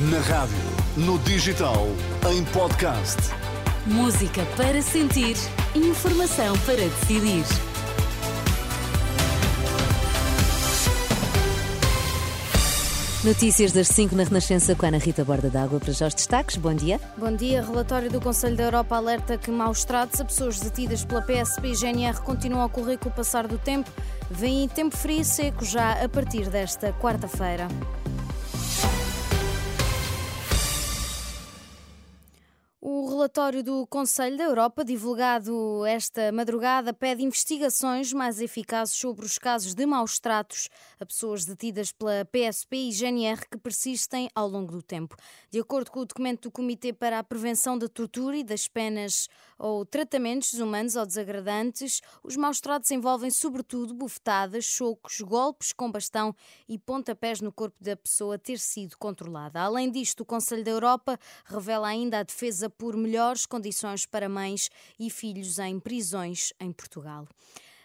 Na rádio, no digital, em podcast. Música para sentir, informação para decidir. Notícias das 5 na Renascença com a Ana Rita Borda d'Água. Para já os destaques, bom dia. Bom dia. Relatório do Conselho da Europa alerta que maus tratos a pessoas detidas pela PSP e GNR continuam a ocorrer com o passar do tempo. Vem tempo frio e seco já a partir desta quarta-feira. Relatório do Conselho da Europa, divulgado esta madrugada, pede investigações mais eficazes sobre os casos de maus tratos a pessoas detidas pela PSP e GNR que persistem ao longo do tempo. De acordo com o documento do Comitê para a Prevenção da Tortura e das Penas ou Tratamentos Humanos ou Desagradantes, os maus tratos envolvem sobretudo bufetadas, chocos, golpes com bastão e pontapés no corpo da pessoa ter sido controlada. Além disto, o Conselho da Europa revela ainda a defesa por melhores condições para mães e filhos em prisões em Portugal.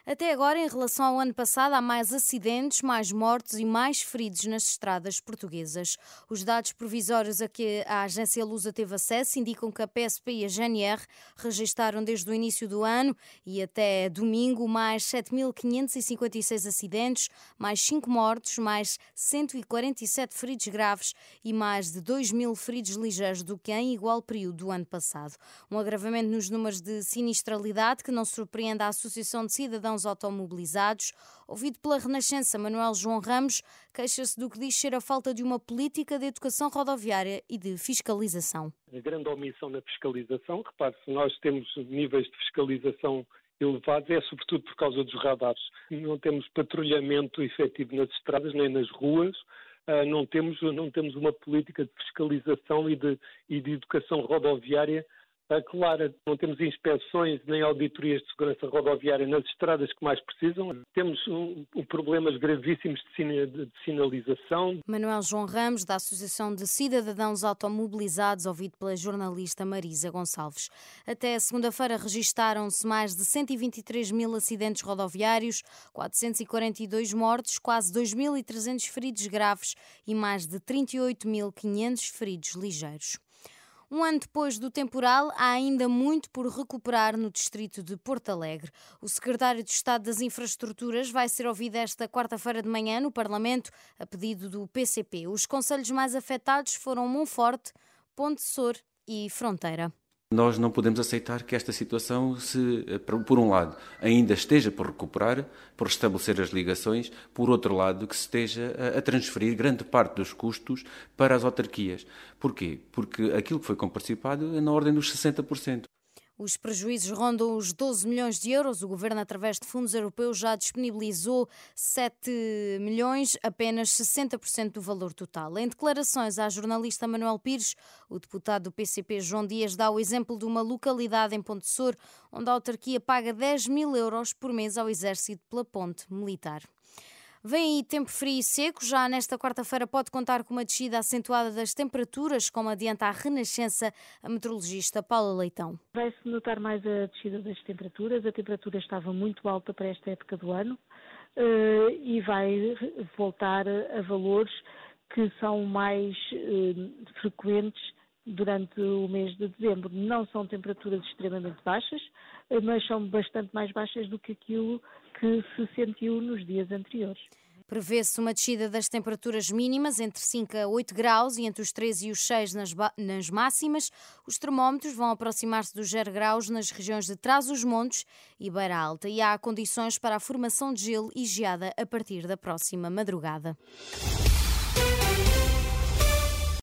Até agora, em relação ao ano passado, há mais acidentes, mais mortos e mais feridos nas estradas portuguesas. Os dados provisórios a que a agência Lusa teve acesso indicam que a PSP e a GNR registaram desde o início do ano e até domingo mais 7.556 acidentes, mais 5 mortos, mais 147 feridos graves e mais de 2 mil feridos ligeiros do que em igual período do ano passado. Um agravamento nos números de sinistralidade que não surpreende a Associação de Cidadãos cidadãos automobilizados. Ouvido pela Renascença, Manuel João Ramos queixa-se do que diz ser a falta de uma política de educação rodoviária e de fiscalização. A grande omissão na fiscalização, repare, se nós temos níveis de fiscalização elevados é sobretudo por causa dos radares. Não temos patrulhamento efetivo nas estradas nem nas ruas, ah, não temos, não temos uma política de fiscalização e de, e de educação rodoviária clara. Não temos inspeções nem auditorias de segurança rodoviária nas estradas que mais precisam. Temos um, um problemas gravíssimos de, de, sinalização. Manuel João Ramos, da Associação de Cidadãos Automobilizados, ouvido pela jornalista Marisa Gonçalves. Até segunda-feira registaram-se mais de 123 mil acidentes rodoviários, 442 mortos, quase 2.300 feridos graves e mais de 38.500 feridos ligeiros. Um ano depois do temporal, há ainda muito por recuperar no distrito de Porto Alegre. O secretário de Estado das Infraestruturas vai ser ouvido esta quarta-feira de manhã no Parlamento, a pedido do PCP. Os conselhos mais afetados foram Monforte, Ponte Sor e Fronteira. Nós não podemos aceitar que esta situação, se, eh, por um lado, ainda esteja por recuperar, por restabelecer as ligações, por outro lado, que se esteja a transferir grande parte dos custos para as autarquias. Porquê? Porque aquilo que foi comparticipado é na ordem dos 60%. Os prejuízos rondam os 12 milhões de euros. O governo, através de fundos europeus, já disponibilizou 7 milhões, apenas 60% do valor total. Em declarações à jornalista Manuel Pires, o deputado do PCP João Dias dá o exemplo de uma localidade em Ponte Sor, onde a autarquia paga 10 mil euros por mês ao exército pela ponte militar. Vem aí tempo frio e seco. Já nesta quarta-feira pode contar com uma descida acentuada das temperaturas, como adianta a Renascença a meteorologista Paula Leitão. Vai-se notar mais a descida das temperaturas. A temperatura estava muito alta para esta época do ano uh, e vai voltar a valores que são mais uh, frequentes durante o mês de dezembro. Não são temperaturas extremamente baixas, eh, mas são bastante mais baixas do que aquilo que se sentiu nos dias anteriores. Prevê-se uma descida das temperaturas mínimas entre 5 a 8 graus e entre os 3 e os 6 nas, nas máximas. Os termómetros vão aproximar-se dos 0 graus nas regiões de Trás-os-Montes e Beira Alta e há condições para a formação de gelo e geada a partir da próxima madrugada.